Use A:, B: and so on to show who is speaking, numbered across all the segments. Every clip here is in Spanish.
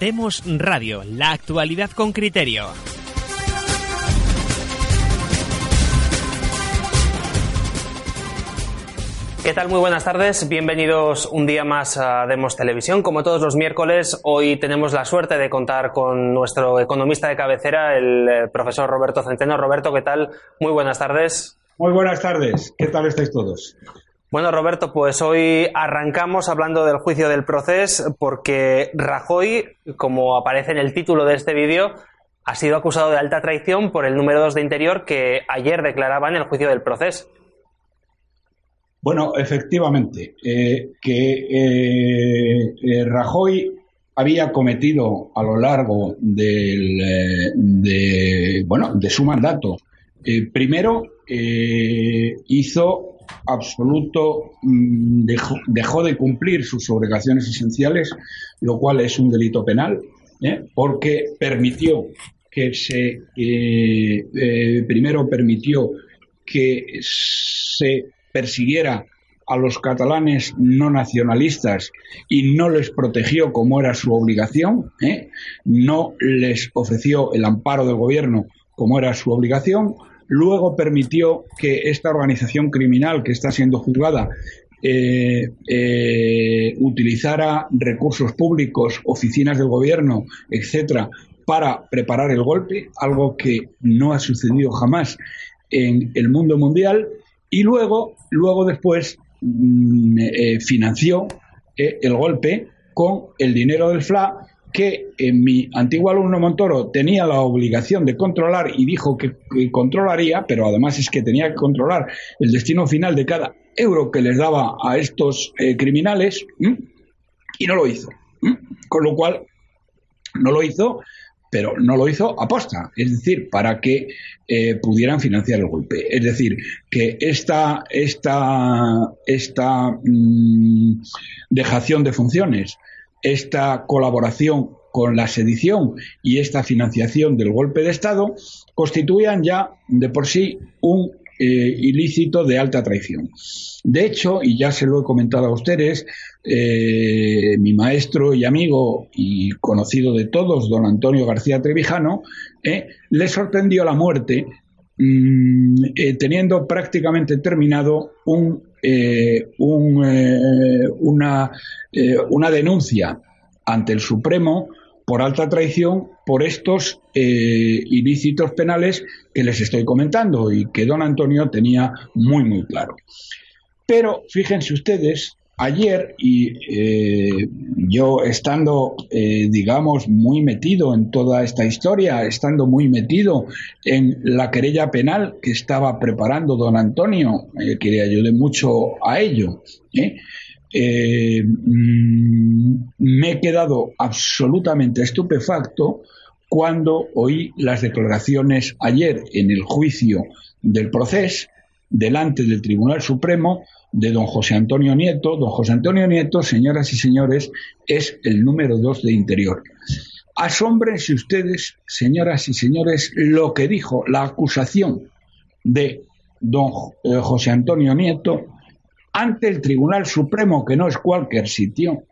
A: Demos Radio, la actualidad con criterio. ¿Qué tal? Muy buenas tardes. Bienvenidos un día más a Demos Televisión. Como todos los miércoles, hoy tenemos la suerte de contar con nuestro economista de cabecera, el eh, profesor Roberto Centeno. Roberto, ¿qué tal? Muy buenas tardes.
B: Muy buenas tardes. ¿Qué tal estáis todos?
A: Bueno, Roberto, pues hoy arrancamos hablando del juicio del proceso porque Rajoy, como aparece en el título de este vídeo, ha sido acusado de alta traición por el número 2 de Interior que ayer declaraba en el juicio del proceso.
B: Bueno, efectivamente, eh, que eh, eh, Rajoy había cometido a lo largo del, de, bueno, de su mandato, primero hizo absoluto, mm, dejó, de cumplir sus obligaciones esenciales, lo cual es un delito penal, porque permitió que se, primero permitió que se persiguiera a los catalanes no nacionalistas y no les protegió como era su obligación, ¿eh? no les ofreció el amparo del gobierno como era su obligación, luego permitió que esta organización criminal que está siendo juzgada eh, eh, utilizara recursos públicos, oficinas del gobierno, etcétera, para preparar el golpe, algo que no ha sucedido jamás en el mundo mundial, y luego, luego después mm, eh, financió el golpe con el dinero del FLA que en mi antiguo alumno Montoro tenía la obligación de controlar y dijo que, controlaría, pero además es que tenía que controlar el destino final de cada euro que les daba a estos eh, criminales y no lo hizo. Con lo cual, no lo hizo pero no lo hizo aposta, es decir, para que eh, pudieran financiar el golpe. Es decir, que esta, esta, esta mm, dejación de funciones, esta colaboración con la sedición y esta financiación del golpe de Estado constituían ya de por sí un eh, ilícito de alta traición. De hecho, y ya se lo he comentado a ustedes, eh, mi maestro y amigo y conocido de todos, don Antonio García Trevijano, eh, le sorprendió la muerte mm, teniendo prácticamente terminado un, una, una denuncia ante el Supremo por alta traición por estos eh, ilícitos penales que les estoy comentando y que don Antonio tenía muy, muy claro. Pero fíjense ustedes, ayer, y eh, yo estando, eh, digamos, muy metido en toda esta historia, estando muy metido en la querella penal que estaba preparando don Antonio, que le ayude mucho a ello, eh, mm, me he quedado absolutamente estupefacto cuando oí las declaraciones ayer en el juicio del proceso delante del Tribunal Supremo de don José Antonio Nieto. Don José Antonio Nieto, señoras y señores, es el número dos de Interior. Asómbrense ustedes, señoras y señores, lo que dijo la acusación de don eh, José Antonio Nieto ante el Tribunal Supremo, que no es cualquier sitio,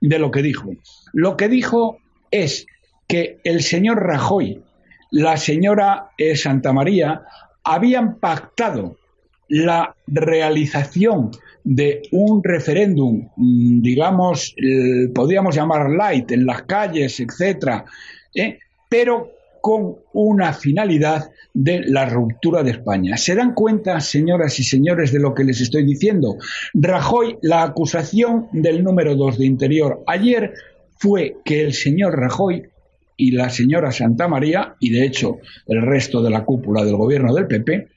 B: de lo que dijo. Lo que dijo es que el señor Rajoy, la señora eh, Santa María, habían pactado la realización de un referéndum, mm, digamos, podríamos llamar light en las calles, etcétera, ¿eh? pero con una finalidad de la ruptura de España. ¿Se dan cuenta, señoras y señores, de lo que les estoy diciendo? Rajoy, la acusación del número dos de Interior ayer fue que el señor Rajoy y la señora Santa María, y de hecho el resto de la cúpula del gobierno del PP,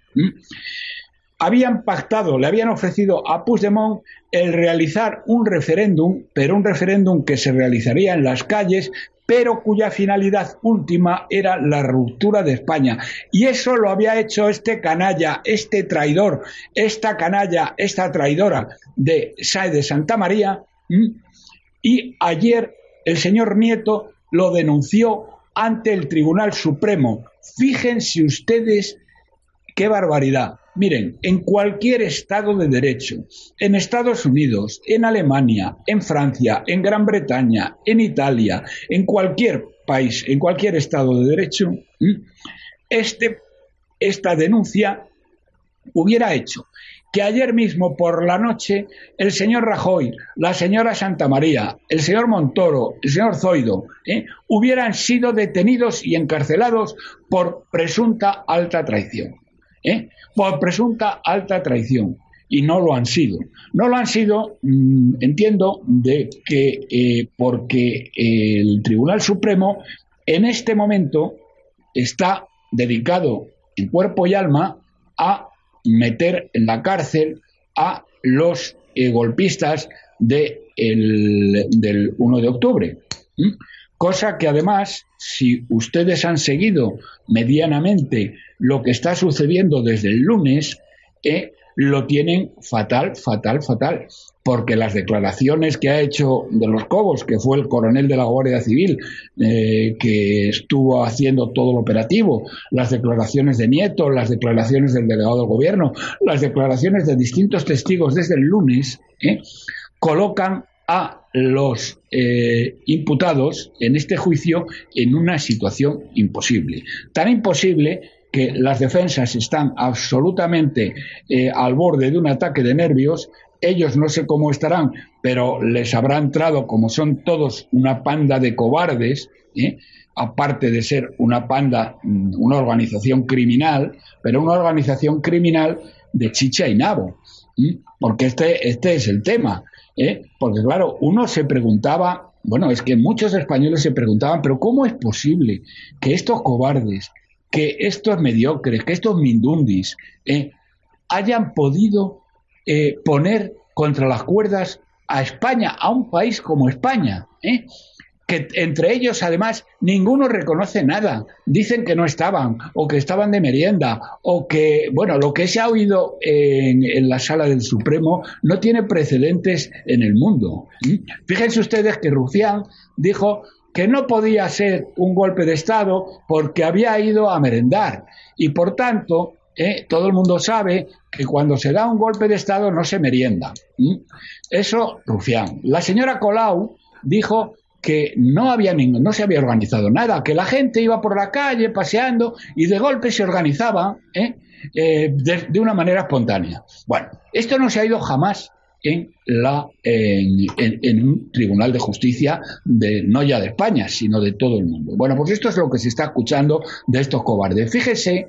B: habían pactado, le habían ofrecido a Puigdemont el realizar un referéndum, pero un referéndum que se realizaría en las calles pero cuya finalidad última era la ruptura de España. Y eso lo había hecho este canalla, este traidor, esta canalla, esta traidora de Sae de Santa María. Y ayer el señor Nieto lo denunció ante el Tribunal Supremo. Fíjense ustedes qué barbaridad. Miren, en cualquier Estado de Derecho, en Estados Unidos, en Alemania, en Francia, en Gran Bretaña, en Italia, en cualquier país, en cualquier Estado de Derecho, este, esta denuncia hubiera hecho que ayer mismo por la noche el señor Rajoy, la señora Santa María, el señor Montoro, el señor Zoido, ¿eh? hubieran sido detenidos y encarcelados por presunta alta traición. ¿Eh? Por presunta alta traición. Y no lo han sido. No lo han sido, mm, entiendo, de que eh, porque el Tribunal Supremo en este momento está dedicado en cuerpo y alma a meter en la cárcel a los eh, golpistas de del 1 de octubre. Cosa que además, si ustedes han seguido medianamente lo que está sucediendo desde el lunes, eh, lo tienen fatal, fatal, fatal, porque las declaraciones que ha hecho de los Cobos, que fue el coronel de la Guardia Civil, eh, que estuvo haciendo todo el operativo, las declaraciones de Nieto, las declaraciones del delegado del gobierno, las declaraciones de distintos testigos desde el lunes, eh, colocan a los eh, imputados en este juicio en una situación imposible. Tan imposible que las defensas están absolutamente eh, al borde de un ataque de nervios. Ellos no sé cómo estarán, pero les habrá entrado, como son todos una panda de cobardes, ¿eh? aparte de ser una panda, mm, una organización criminal, pero una organización criminal de chicha y nabo. Porque este, este es el tema. ¿eh? Porque claro, uno se preguntaba, bueno, es que muchos españoles se preguntaban, pero ¿cómo es posible que estos cobardes que estos mediocres, que estos mindundis eh, hayan podido eh, poner contra las cuerdas a España, a un país como España, eh, que entre ellos además ninguno reconoce nada, dicen que no estaban o que estaban de merienda o que, bueno, lo que se ha oído en, en la sala del Supremo no tiene precedentes en el mundo. Fíjense ustedes que Rufián dijo que no podía ser un golpe de Estado porque había ido a merendar. Y por tanto, eh, todo el mundo sabe que cuando se da un golpe de Estado no se merienda. Eso, Rufián. La señora Colau dijo que no, había no se había organizado nada, que la gente iba por la calle paseando y de golpe se organizaba ¿eh? Eh, de, una manera espontánea. Bueno, esto no se ha ido jamás en, la, en, un tribunal de justicia de, no ya de España, sino de todo el mundo. Bueno, pues esto es lo que se está escuchando de estos cobardes. Fíjese,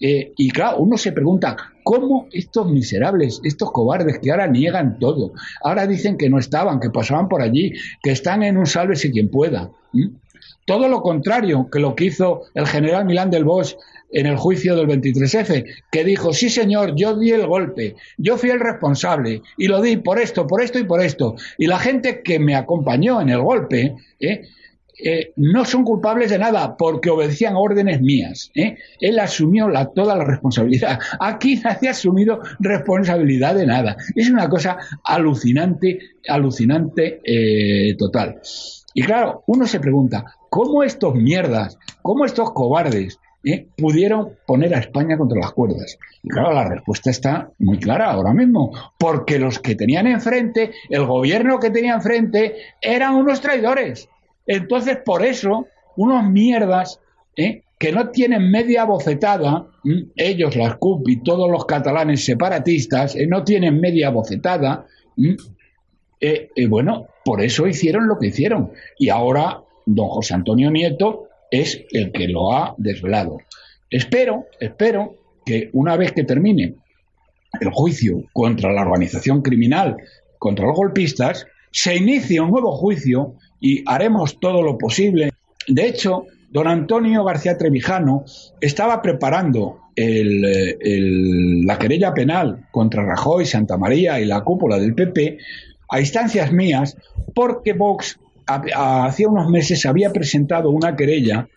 B: eh, y claro, uno se pregunta, ¿cómo estos miserables, estos cobardes que ahora niegan todo, ahora dicen que no estaban, que pasaban por allí, que están en un sálvese quien pueda? Todo lo contrario que lo que hizo el general Milán del Bosch en el juicio del 23F, que dijo, sí señor, yo di el golpe, yo fui el responsable y lo di por esto, por esto y por esto. Y la gente que me acompañó en el golpe, ¿eh? Eh, no son culpables de nada porque obedecían órdenes mías. ¿eh? Él asumió la, toda la responsabilidad. Aquí nadie ha asumido responsabilidad de nada. Es una cosa alucinante, alucinante total. Y claro, uno se pregunta, ¿cómo estos mierdas, cómo estos cobardes, ¿eh? pudieron poner a España contra las cuerdas? Y claro, la respuesta está muy clara ahora mismo, porque los que tenían enfrente, el gobierno que tenía enfrente, eran unos traidores. Entonces, por eso, unos mierdas ¿eh? que no tienen media bofetada, ellos, las CUP y todos los catalanes separatistas, ¿eh? no tienen media bofetada, bueno, por eso hicieron lo que hicieron. Y ahora don José Antonio Nieto es el que lo ha desvelado. Espero, espero que una vez que termine el juicio contra la organización criminal, contra los golpistas, se inicie un nuevo juicio y haremos todo lo posible. De hecho, don Antonio García Trevijano estaba preparando la querella penal contra Rajoy, Santa María y la cúpula del PP a instancias mías porque Vox hacía unos meses había presentado una querella,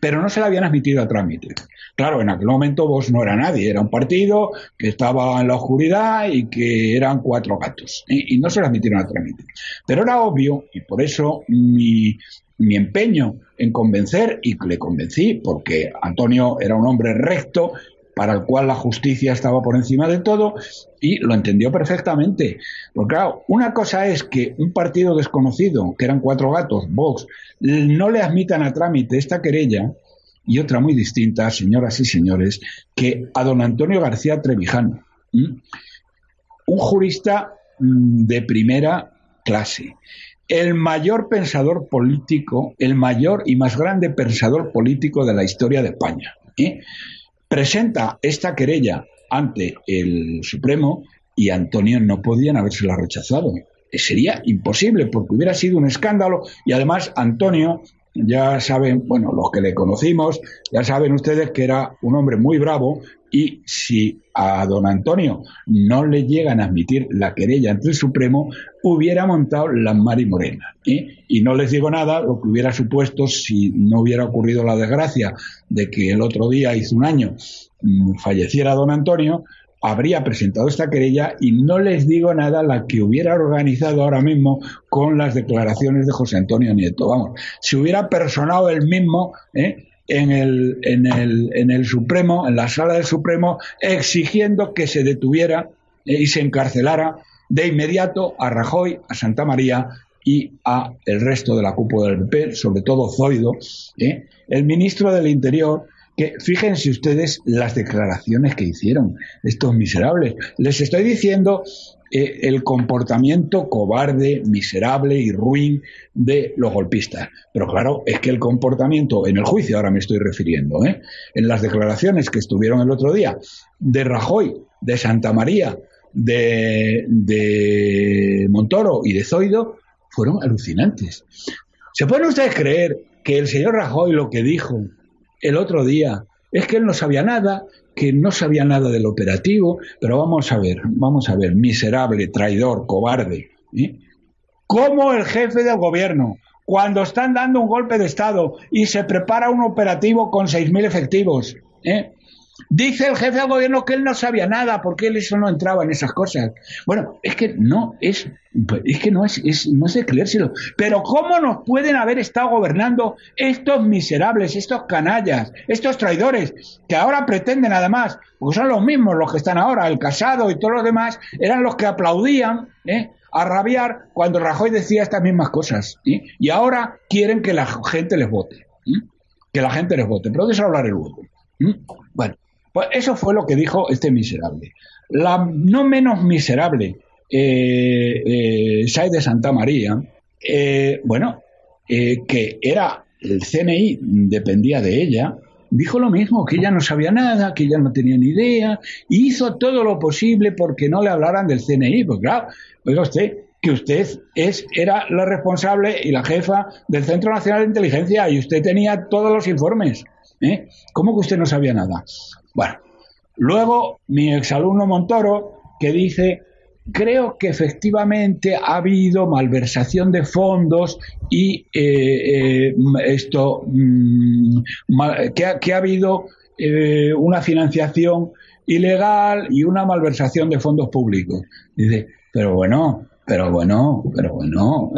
B: pero no se la habían admitido a trámite. Claro, en aquel momento vos no era nadie, era un partido que estaba en la oscuridad y que eran cuatro gatos, y no se la admitieron a trámite. Pero era obvio, y por eso mi empeño en convencer, y le convencí, porque Antonio era un hombre recto, para el cual la justicia estaba por encima de todo y lo entendió perfectamente. Porque claro, una cosa es que un partido desconocido, que eran cuatro gatos, Vox, no le admitan a trámite esta querella, y otra muy distinta, señoras y señores, que a don Antonio García Trevijano, un jurista mm, de primera clase, el mayor pensador político, el mayor y más grande pensador político de la historia de España. ¿eh? Presenta esta querella ante el Supremo y Antonio no podían habérsela rechazado. Sería imposible porque hubiera sido un escándalo y además Antonio ya saben, bueno, los que le conocimos, ya saben ustedes que era un hombre muy bravo y si a don Antonio no le llegan a admitir la querella ante el Supremo, hubiera montado la Mari Morena. ¿eh? Y no les digo nada, lo que hubiera supuesto si no hubiera ocurrido la desgracia de que el otro día, hizo un año, mm, falleciera don Antonio, habría presentado esta querella y no les digo nada la que hubiera organizado ahora mismo con las declaraciones de José Antonio Nieto. Vamos, si hubiera personado él mismo ¿eh? en, el, en, el, en el Supremo, en la sala del Supremo, exigiendo que se detuviera ¿eh? y se encarcelara de inmediato a Rajoy, a Santa María y a el resto de la cúpula del PP, sobre todo Zoido, ¿eh? el ministro del Interior, que fíjense ustedes las declaraciones que hicieron estos miserables. Les estoy diciendo eh, el comportamiento cobarde, miserable y ruin de los golpistas. Pero claro, es que el comportamiento en el juicio, ahora me estoy refiriendo, ¿eh? en las declaraciones que estuvieron el otro día de Rajoy, de Santa María, de, de Montoro y de Zoido, fueron alucinantes. ¿Se pueden ustedes creer que el señor Rajoy lo que dijo el otro día es que él no sabía nada, que no sabía nada del operativo, pero vamos a ver, vamos a ver, miserable, traidor, cobarde. ¿eh? ¿Cómo el jefe del gobierno, cuando están dando un golpe de Estado y se prepara un operativo con 6.000 efectivos, ¿eh? Dice el jefe del gobierno que él no sabía nada, porque él eso no entraba en esas cosas. Bueno, es que no es, es que no es, no es de creérselo. Pero ¿cómo nos pueden haber estado gobernando estos miserables, estos canallas, estos traidores, que ahora pretenden además, porque son los mismos los que están ahora, el casado y todos los demás, eran los que aplaudían, ¿eh? a rabiar cuando Rajoy decía estas mismas cosas. Y ahora quieren que la gente les vote. Que la gente les vote. Pero de eso hablaré luego. Bueno, pues eso fue lo que dijo este miserable. La no menos miserable eh, eh de Santa María, eh, bueno, eh, que era el CNI, dependía de ella, dijo lo mismo, que ella no sabía nada, que ella no tenía ni idea, y hizo todo lo posible porque no le hablaran del CNI. Pues claro, oiga usted, que usted es, era la responsable y la jefa del Centro Nacional de Inteligencia y usted tenía todos los informes. ¿Cómo que usted no sabía nada? Bueno, luego mi exalumno Montoro, que dice, creo que efectivamente ha habido malversación de fondos y eh, eh, esto, mm, que, ha, habido eh, una financiación ilegal y una malversación de fondos públicos. Dice, pero bueno, pero bueno, pero bueno,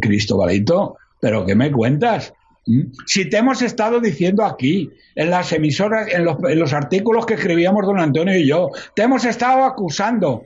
B: Cristobalito, ¿pero qué me cuentas? ¿Mm? Si te hemos estado diciendo aquí, en las emisoras, en los, artículos que escribíamos don Antonio y yo, te hemos estado acusando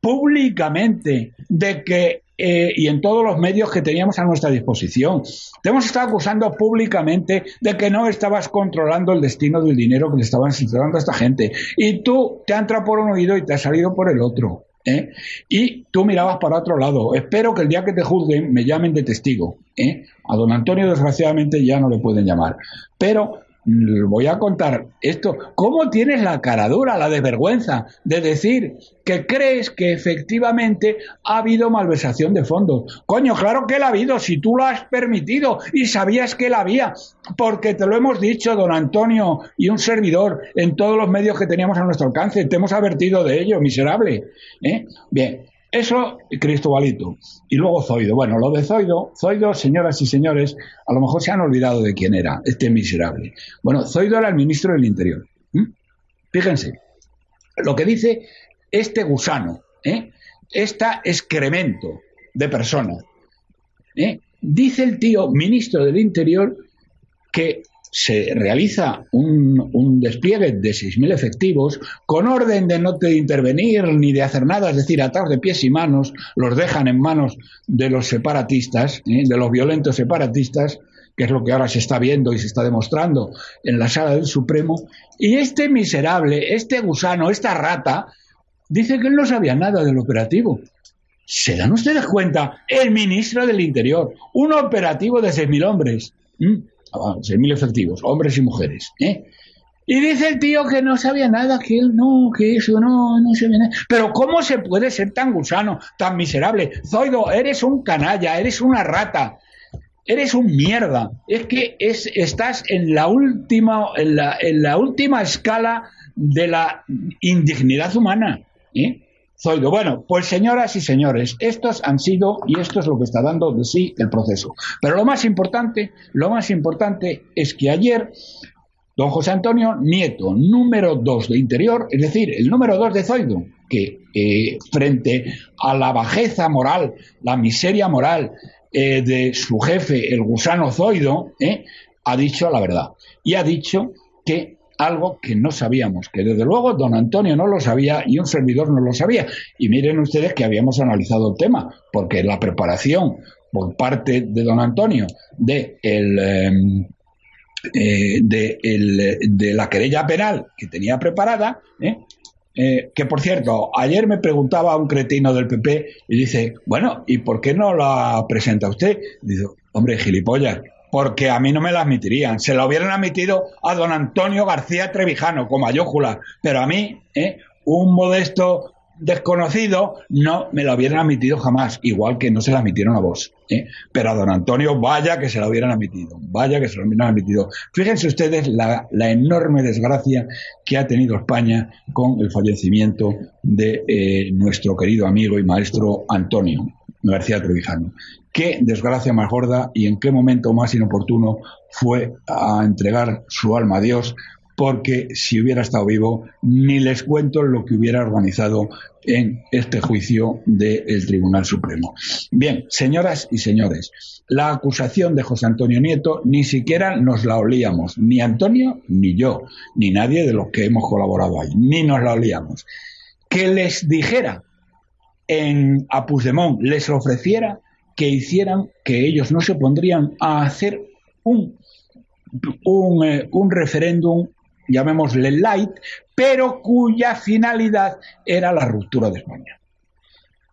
B: públicamente de que, eh, y en todos los medios que teníamos a nuestra disposición, te hemos estado acusando públicamente de que no estabas controlando el destino del dinero que le estaban dando a esta gente. Y tú te has entrado por un oído y te has salido por el otro. ¿Eh? y tú mirabas para otro lado. Espero que el día que te juzguen me llamen de testigo. ¿eh? A don Antonio, desgraciadamente, ya no le pueden llamar. Pero voy a contar esto. ¿Cómo tienes la caradura, la desvergüenza de decir que crees que efectivamente ha habido malversación de fondos? Coño, claro que la ha habido, si tú lo has permitido y sabías que la había, porque te lo hemos dicho, don Antonio y un servidor, en todos los medios que teníamos a nuestro alcance, te hemos advertido de ello, miserable. ¿eh? Bien, eso, Cristobalito. Y luego Zoido. Bueno, lo de Zoido, Zoido, señoras y señores, a lo mejor se han olvidado de quién era, este miserable. Bueno, Zoido era el ministro del Interior. Fíjense, lo que dice este gusano, ¿eh? este excremento de persona. ¿eh? Dice el tío ministro del Interior se realiza un, despliegue de 6.000 efectivos con orden de no intervenir ni de hacer nada, es decir, atados de pies y manos, los dejan en manos de los separatistas, ¿eh? de los violentos separatistas, que es lo que ahora se está viendo y se está demostrando en la sala del Supremo, y este miserable, este gusano, esta rata, dice que él no sabía nada del operativo. ¿Se dan ustedes cuenta? El ministro del Interior, un operativo de 6.000 hombres. 6.000 efectivos, hombres y mujeres. ¿eh? Y dice el tío que no sabía nada, que él no, que eso no, no sabía nada. Pero ¿cómo se puede ser tan gusano, tan miserable? Zoido, eres un canalla, eres una rata, eres un mierda. Es que es, estás en la última, en la, en la última escala de la indignidad humana. ¿eh? Zoido. Bueno, pues señoras y señores, estos han sido y esto es lo que está dando de sí el proceso. Pero lo más importante, lo más importante es que ayer don José Antonio Nieto, número dos de Interior, es decir, el número dos de Zoido, que eh, frente a la bajeza moral, la miseria moral eh, de su jefe, el gusano Zoido, eh, ha dicho la verdad. Y ha dicho que algo que no sabíamos, que desde luego don Antonio no lo sabía y un servidor no lo sabía. Y miren ustedes que habíamos analizado el tema, porque la preparación por parte de don Antonio de, el, em, eh, de, la querella penal que tenía preparada, ¿eh? Eh, que por cierto, ayer me preguntaba un cretino del PP y dice, bueno, ¿y por qué no la presenta usted? Dice, hombre, gilipollas, porque a mí no me la admitirían. Se la hubieran admitido a don Antonio García Trevijano como a Yójula, pero a mí, ¿eh? un modesto desconocido, no me la hubieran admitido jamás, igual que no se la admitieron a vos. ¿eh? Pero a don Antonio, vaya que se la hubieran admitido, vaya que se la hubieran admitido. Fíjense ustedes la, enorme desgracia que ha tenido España con el fallecimiento de eh, nuestro querido amigo y maestro Antonio García Trevijano qué desgracia más gorda y en qué momento más inoportuno fue a entregar su alma a Dios, porque si hubiera estado vivo, ni les cuento lo que hubiera organizado en este juicio del Tribunal Supremo. Bien, señoras y señores, la acusación de José Antonio Nieto ni siquiera nos la olíamos, ni Antonio ni yo, ni nadie de los que hemos colaborado ahí, ni nos la olíamos. Que les dijera en a les ofreciera que hicieran que ellos no se pondrían a hacer un, un, eh, un referéndum, llamémosle light, pero cuya finalidad era la ruptura de España.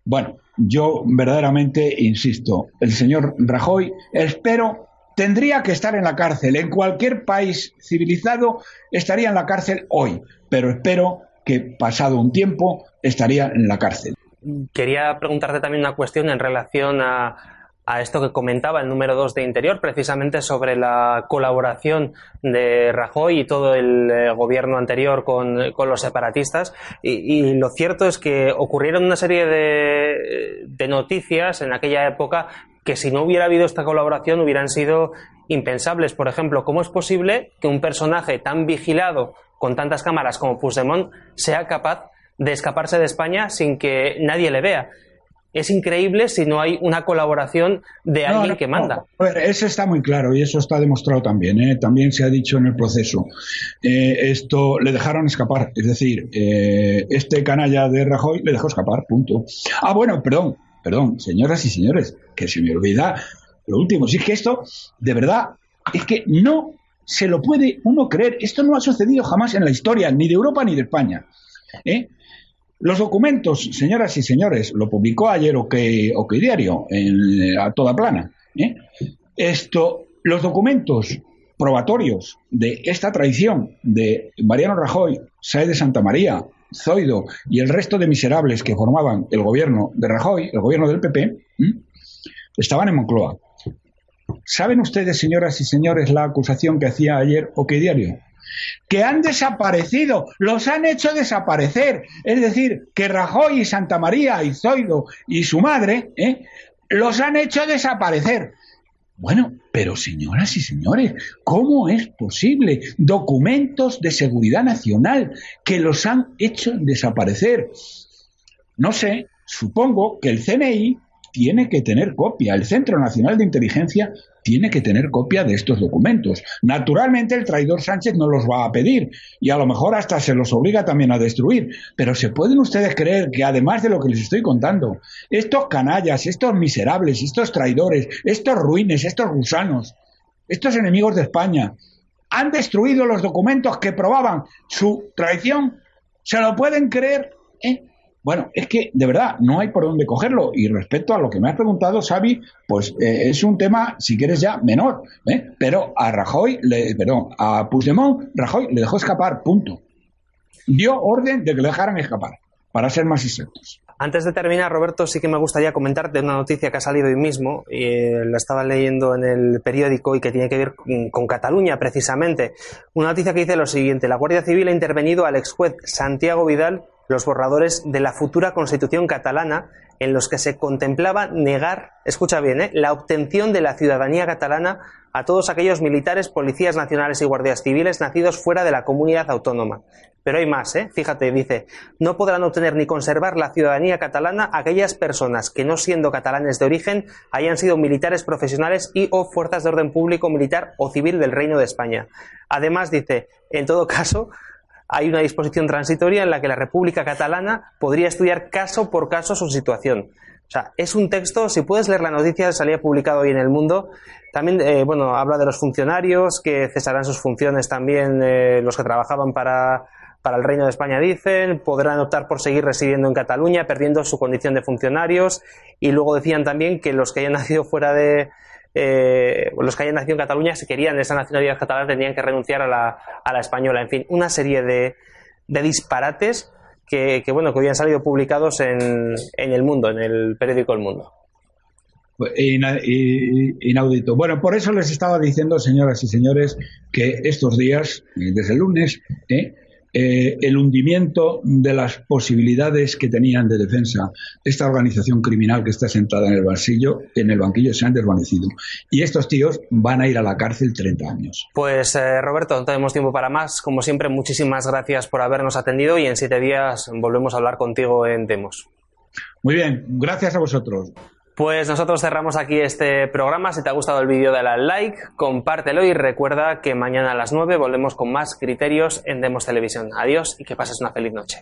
B: Bueno, yo verdaderamente insisto, el señor Rajoy, espero, tendría que estar en la cárcel. En cualquier país civilizado estaría en la cárcel hoy, pero espero que pasado un tiempo estaría en la cárcel.
A: Quería preguntarte también una cuestión en relación a, esto que comentaba el número 2 de Interior, precisamente sobre la colaboración de Rajoy y todo el eh, gobierno anterior con, los separatistas. Y, lo cierto es que ocurrieron una serie de, de, noticias en aquella época que si no hubiera habido esta colaboración hubieran sido impensables. Por ejemplo, ¿cómo es posible que un personaje tan vigilado con tantas cámaras como Puigdemont sea capaz de escaparse de España sin que nadie le vea. Es increíble si no hay una colaboración de alguien que manda.
B: A ver, eso está muy claro y eso está demostrado también. ¿eh? También se ha dicho en el proceso. Eh, esto le dejaron escapar. Es decir, eh, este canalla de Rajoy le dejó escapar, punto. Ah, bueno, perdón, perdón, señoras y señores, que se me olvida lo último. Si es que esto, de verdad, es que no se lo puede uno creer. Esto no ha sucedido jamás en la historia, ni de Europa ni de España. ¿eh? Los documentos, señoras y señores, lo publicó ayer OK, Diario en, a toda plana. ¿eh? Esto, los documentos probatorios de esta traición de Mariano Rajoy, Saez de Santa María, Zoido y el resto de miserables que formaban el gobierno de Rajoy, el gobierno del PP, estaban en Moncloa. ¿Saben ustedes, señoras y señores, la acusación que hacía ayer OK Diario? Que han desaparecido, los han hecho desaparecer. Es decir, que Rajoy y Santa María y Zoido y su madre ¿eh? los han hecho desaparecer. Bueno, pero señoras y señores, ¿cómo es posible? Documentos de seguridad nacional que los han hecho desaparecer. No sé, supongo que el CNI tiene que tener copia. El Centro Nacional de Inteligencia tiene que tener copia de estos documentos. Naturalmente el traidor Sánchez no los va a pedir y a lo mejor hasta se los obliga también a destruir. Pero ¿se pueden ustedes creer que además de lo que les estoy contando, estos canallas, estos miserables, estos traidores, estos ruines, estos gusanos, estos enemigos de España, han destruido los documentos que probaban su traición? ¿Se lo pueden creer? ¿Eh? Bueno, es que de verdad no hay por dónde cogerlo. Y respecto a lo que me has preguntado, Xavi, pues eh, es un tema, si quieres ya, menor. ¿eh? Pero a Rajoy, le, perdón, a Puigdemont, Rajoy le dejó escapar, punto. Dio orden de que le dejaran escapar, para ser más exactos.
A: Antes de terminar, Roberto, sí que me gustaría comentarte una noticia que ha salido hoy mismo, y eh, la estaba leyendo en el periódico y que tiene que ver con, Cataluña, precisamente. Una noticia que dice lo siguiente: la Guardia Civil ha intervenido al ex juez Santiago Vidal los borradores de la futura constitución catalana en los que se contemplaba negar, escucha bien, ¿eh? la obtención de la ciudadanía catalana a todos aquellos militares, policías nacionales y guardias civiles nacidos fuera de la comunidad autónoma. Pero hay más, ¿eh? fíjate, dice, no podrán obtener ni conservar la ciudadanía catalana aquellas personas que, no siendo catalanes de origen, hayan sido militares profesionales y o fuerzas de orden público, militar o civil del Reino de España. Además, dice, en todo caso, hay una disposición transitoria en la que la República Catalana podría estudiar caso por caso su situación. O sea, es un texto, si puedes leer la noticia, salía publicado hoy en El Mundo. También, eh, bueno, habla de los funcionarios que cesarán sus funciones también, eh, los que trabajaban para, para el Reino de España, dicen, podrán optar por seguir residiendo en Cataluña, perdiendo su condición de funcionarios. Y luego decían también que los que hayan nacido fuera de, eh, los que hayan nacido en Cataluña, si querían esa nacionalidad catalana, tenían que renunciar a la, a la española. En fin, una serie de, de disparates que, bueno, que habían salido publicados en, en El Mundo, en el periódico El Mundo.
B: Inaudito. Bueno, por eso les estaba diciendo, señoras y señores, que estos días, desde el lunes, ¿eh? Eh, el hundimiento de las posibilidades que tenían de defensa esta organización criminal que está sentada en el banquillo, en el banquillo se han desvanecido. Y estos tíos van a ir a la cárcel 30 años.
A: Pues eh, Roberto, no tenemos tiempo para más. Como siempre, muchísimas gracias por habernos atendido y en siete días volvemos a hablar contigo en Demos.
B: Muy bien, gracias a vosotros.
A: Pues nosotros cerramos aquí este programa. Si te ha gustado el vídeo, dale al like, compártelo y recuerda que mañana a las 9 volvemos con más criterios en Demos Televisión. Adiós y que pases una feliz noche.